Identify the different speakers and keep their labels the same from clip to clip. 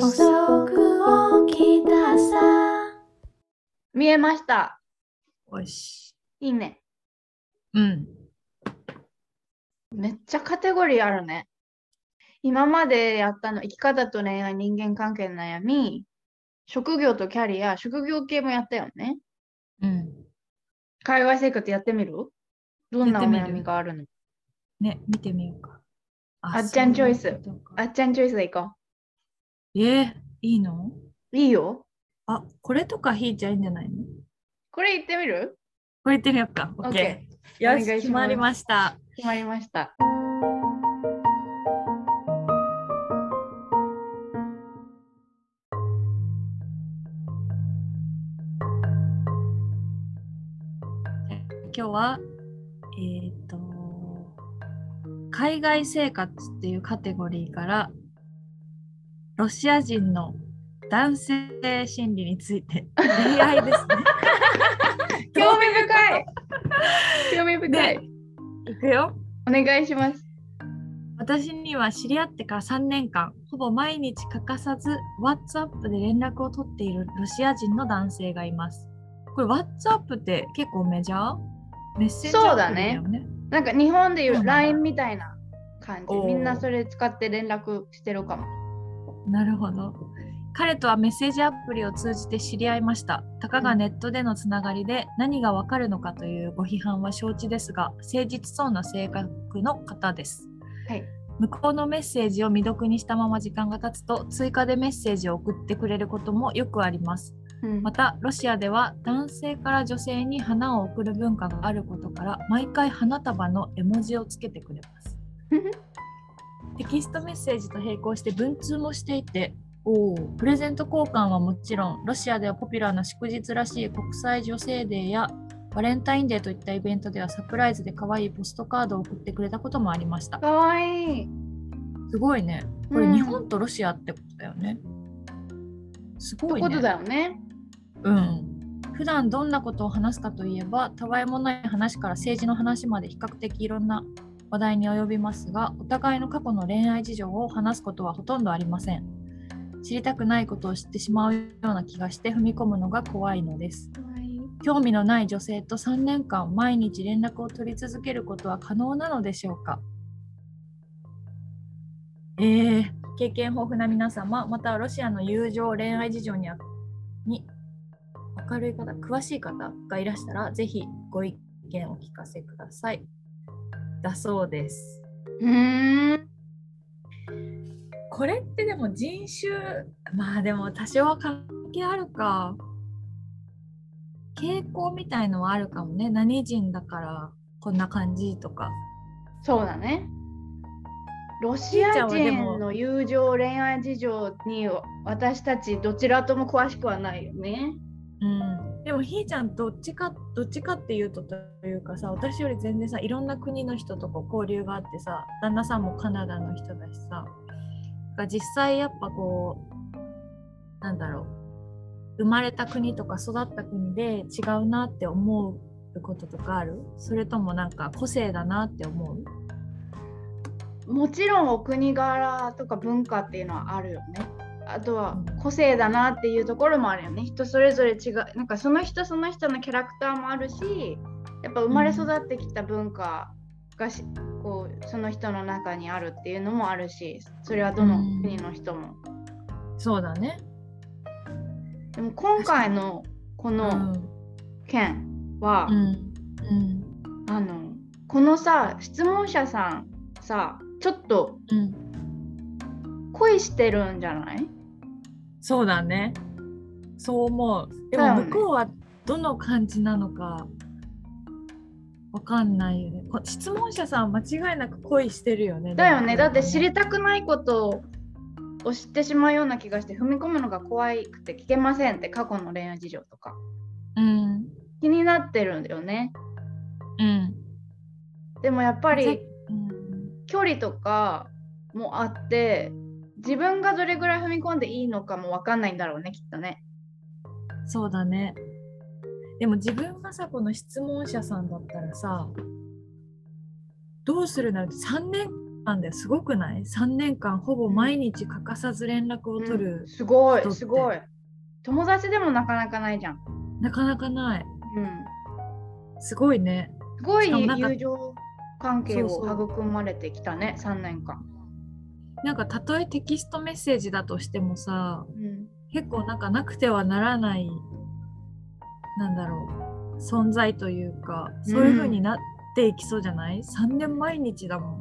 Speaker 1: 遅く起きたさ。
Speaker 2: 見えました。
Speaker 3: よし。
Speaker 2: いいね。
Speaker 3: うん。
Speaker 2: めっちゃカテゴリーあるね。今までやったの、生き方と恋愛、人間関係の悩み、職業とキャリア、職業系もやったよね。
Speaker 3: うん。
Speaker 2: 海外生活やってみる？どんなお悩みがあるの？
Speaker 3: ね、見てみようか。
Speaker 2: あっちゃんチョイスあっちゃんチョイスでいこ
Speaker 3: えー、いいの？
Speaker 2: う。いいよ。
Speaker 3: あ、これとかひーちゃんいいんじゃないの？
Speaker 2: これ言ってみる？
Speaker 3: これ言ってみようか。オッ
Speaker 2: ?OK
Speaker 3: ケ。ー。よし、決まりました。
Speaker 2: 決まりました。
Speaker 3: 今日は、えっ、と、海外生活っていうカテゴリーから、ロシア人の男性心理について、恋愛ですね。
Speaker 2: 興味深い興味深い、
Speaker 3: ねいくよ。
Speaker 2: お願いします。
Speaker 3: 私には知り合ってから3年間、ほぼ毎日欠かさず WhatsApp で連絡を取っているロシア人の男性がいます。これ WhatsApp って結構メジャー？メッセージ
Speaker 2: そうだ
Speaker 3: アプリだよね。
Speaker 2: なんか日本でいう LINE みたいな感じ。みんなそれ使って連絡してるかも。
Speaker 3: なるほど。彼とはメッセージアプリを通じて知り合いました。たかがネットでのつながりで何がわかるのかというご批判は承知ですが、誠実そうな性格の方です。
Speaker 2: はい。
Speaker 3: 向こうのメッセージを未読にしたまま時間が経つと追加でメッセージを送ってくれることもよくあります。
Speaker 2: うん
Speaker 3: またロシアでは男性から女性に花を贈る文化があることから毎回花束の絵文字をつけてくれます。テキストメッセージと並行して文通もしていてプレゼント交換はもちろんロシアではポピュラーな祝日らしい国際女性デーやバレンタインデーといったイベントではサプライズで可愛いポストカードを送ってくれたこともありました。
Speaker 2: かわいい。
Speaker 3: すごいね。これ
Speaker 2: うん
Speaker 3: 日本とロシアってことだよね。すごいね。
Speaker 2: ことだよね。
Speaker 3: うん。普段どんなことを話すかといえば、たわいもない話から政治の話まで比較的いろんな話題に及びますが、お互いの過去の恋愛事情を話すことはほとんどありません。知りたくないことを知ってしまうような気がして踏み込むのが怖いのです。興味のない女性と3年間毎日連絡を取り続けることは可能なのでしょうか？えー、経験豊富な皆様、またはロシアの友情、恋愛事情にあに明るい方、詳しい方がいらしたら、ぜひご意見をお聞かせください。だそうです。
Speaker 2: うーん。
Speaker 3: これってでも人種、まあでも多少は関係あるか。傾向みたいのはあるかもね。何人だからこんな感じとか。
Speaker 2: そうだね。ロシア人の友情、恋愛事情に私たちどちらとも詳しくはないよね。
Speaker 3: うん。でもひーちゃんどっちか、どっちかっていうとというかさ、私より全然さ、いろんな国の人とこう交流があってさ、旦那さんもカナダの人だしさ、が実際やっぱこう、なんだろう、生まれた国とか育った国で違うなって思うこととかある？それともなんか個性だなって思う？
Speaker 2: もちろんお国柄とか文化っていうのはあるよね。あとは
Speaker 3: うん
Speaker 2: 個性だなっていうところもあるよね。人それぞれ違う。なんかその人その人のキャラクターもあるし、やっぱ生まれ育ってきた文化がし、こうその人の中にあるっていうのもあるし、それはどの国の人も。
Speaker 3: そうだね。
Speaker 2: でも今回のこ
Speaker 3: う
Speaker 2: の
Speaker 3: ん。
Speaker 2: 件は、
Speaker 3: うん。うん。
Speaker 2: あのこのさ質問者さんさちょっと
Speaker 3: うん。
Speaker 2: 恋してるんじゃない？
Speaker 3: そうだね。そう思う。でも向こうはどの感じなのかわかんないよね。こ質問者さん間違いなく恋してるよね。
Speaker 2: だよねだって知り
Speaker 3: た
Speaker 2: たくないことを知ってしまうような気がして踏み込むのが怖くて聞けませんって過去の恋愛事情とか
Speaker 3: うん。
Speaker 2: 気になってるんだよね
Speaker 3: うん。
Speaker 2: でもやっぱり
Speaker 3: うん
Speaker 2: 距離とかもあって自分がどれぐらい踏み込んでいいのかも分かんないんだろうねきっとね。
Speaker 3: そうだね。でも自分がさ、この質問者さんだったらさ、どうするなら3年なんだよすごくない ?3 年間ほぼ毎日欠かさず連絡を取る、
Speaker 2: うんすごいすごい。友達でもなかなかないじゃん、
Speaker 3: なかなかない。
Speaker 2: うん、
Speaker 3: すごいね。
Speaker 2: すごい友情関係を育まれてきたね3年間、
Speaker 3: なんかたとえテキストメッセージだとしてもさ
Speaker 2: うん、
Speaker 3: 結構なんかなくてはならないなんだろう存在というかそういう風になっていきそうじゃない、?3 年毎日だもん。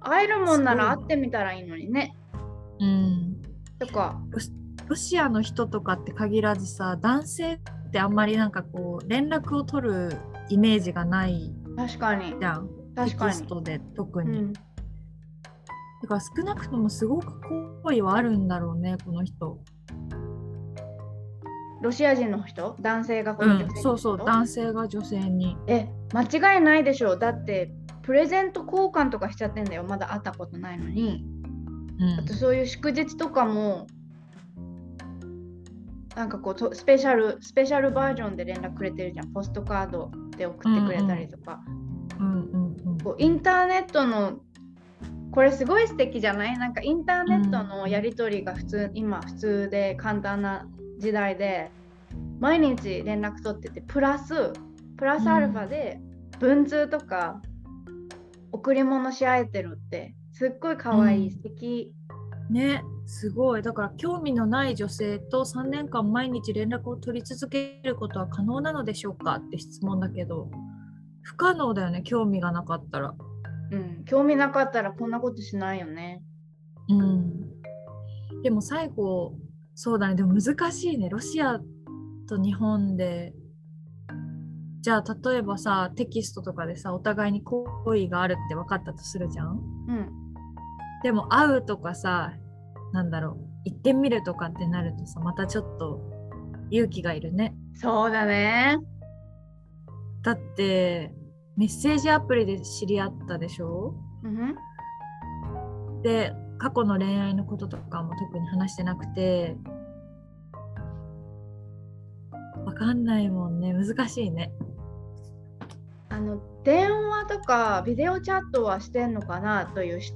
Speaker 2: 会えるもんなら会ってみたらいいのにね。
Speaker 3: うん。
Speaker 2: とか。
Speaker 3: ロシアの人とかって限らずさ男性ってあんまりなんかこう連絡を取るイメージがない
Speaker 2: 確かに。
Speaker 3: じゃん
Speaker 2: 確かに。
Speaker 3: テキストで特に、
Speaker 2: うん、
Speaker 3: だから少なくともすごく好意はあるんだろうねこの人。
Speaker 2: ロシア人の人？男性がこ
Speaker 3: うん
Speaker 2: の女性の人、
Speaker 3: そうそう男性が女性に。
Speaker 2: え間違いないでしょ。だってプレゼント交換とかしちゃってんだよ。まだ会ったことないのに。
Speaker 3: うん。
Speaker 2: あとそういう祝日とかもなんかこうとスペシャルスペシャルバージョンで連絡くれてるじゃん。ポストカードで送ってくれたりとか、
Speaker 3: うんうんうん
Speaker 2: こうインターネットのこれすごい素敵じゃない？なんかインターネットのやり取りが普通、今普通で簡単な時代で毎日連絡取っててプラスプラスアルファで文通とか贈り物し合えてるってすっごい可愛い、
Speaker 3: うん。
Speaker 2: 素敵。
Speaker 3: ねすごい。だから興味のない女性と3年間毎日連絡を取り続けることは可能なのでしょうか？って質問だけど不可能だよね興味がなかったら。
Speaker 2: うん、興味なかったらこんなことしないよね。
Speaker 3: うん。でも最後そうだね。でも難しいね。ロシアと日本で。じゃあ例えばさテキストとかでさお互いに好意があるって分かったとするじゃん。
Speaker 2: うん、
Speaker 3: でも会うとかさなんだろう。行ってみるとかってなるとさまたちょっと勇気がいるね。
Speaker 2: そうだね。
Speaker 3: だってメッセージアプリで知り合ったでしょ？
Speaker 2: うん。
Speaker 3: で過去の恋愛のこととかも特に話してなくて。わかんないもんね。難しいね。
Speaker 2: あの電話とかビデオチャットはしてんのかな？というし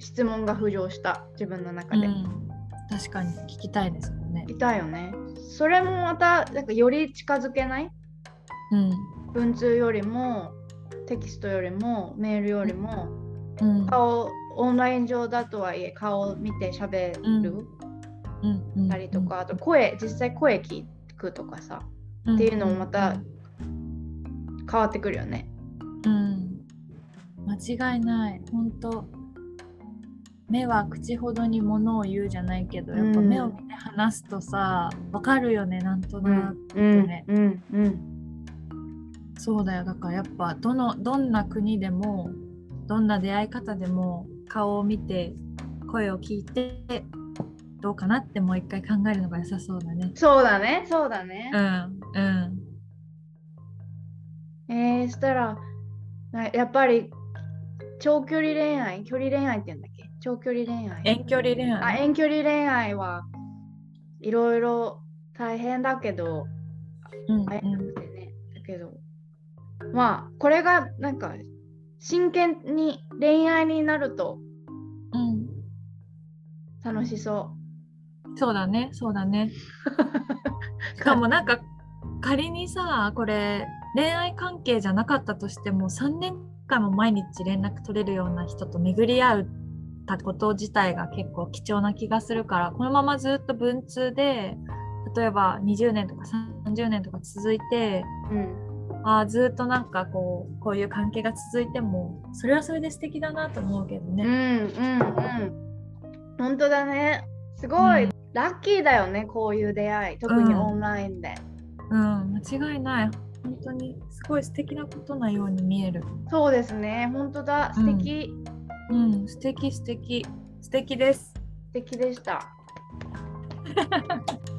Speaker 2: 質問が浮上した。自分の中で、
Speaker 3: うん、確かに聞きたいですもんね
Speaker 2: いたよね。それもまたなんかより近づけない？
Speaker 3: うん
Speaker 2: 文通よりもテキストよりもメールよりも
Speaker 3: うん。
Speaker 2: 顔オンライン上だとはいえ顔を見て喋る。
Speaker 3: うん。うん。
Speaker 2: たりとか、あと声実際声聞くとかさ
Speaker 3: うん。
Speaker 2: っていうのもまた変わってくるよね。
Speaker 3: うん。間違いない。本当。目は口ほどにものを言うじゃないけどやっぱ
Speaker 2: うん。
Speaker 3: 目を見て話すとさわかるよねなんと
Speaker 2: う
Speaker 3: なく
Speaker 2: ん
Speaker 3: ね。
Speaker 2: うん。うん
Speaker 3: そうだよ。だからやっぱどのどんな国でもどんな出会い方でも顔を見て声を聞いてどうかなってもう一回考えるのが良さそうだね。
Speaker 2: そうだね。そうだね。
Speaker 3: う。んうん。
Speaker 2: えー、そしたらなやっぱり長距離恋愛距離恋愛って言うんだっけ？長距離恋愛。
Speaker 3: 遠距離恋
Speaker 2: あ
Speaker 3: 愛。
Speaker 2: 遠距離恋愛はいろいろ大変だけど
Speaker 3: うん
Speaker 2: 会えなくてね、だけどまあこれがなんか真剣に恋愛になると
Speaker 3: うん
Speaker 2: 楽しそ
Speaker 3: そうだねそうだね。
Speaker 2: う。
Speaker 3: しかもなんか仮にさこれ恋愛関係じゃなかったとしても3年間も毎日連絡取れるような人と巡り合うたこと自体が結構貴重な気がするからこのままずっと文通で例えば20年とか30年とか続いて
Speaker 2: うん、
Speaker 3: あーずっとなんかこうこういう関係が続いてもそれはそれで素敵だなと思うけど
Speaker 2: うん、
Speaker 3: ね。
Speaker 2: うん、うん。本当だね。すごい、
Speaker 3: うん
Speaker 2: ラッキーだよね、こういう出会い。特に
Speaker 3: うん
Speaker 2: オンラインで。
Speaker 3: うん、間違いない本当にすごい素敵なことなように見える。
Speaker 2: そうですね、本当だ。素敵、
Speaker 3: うん、素敵素敵素敵です。
Speaker 2: 素敵でした。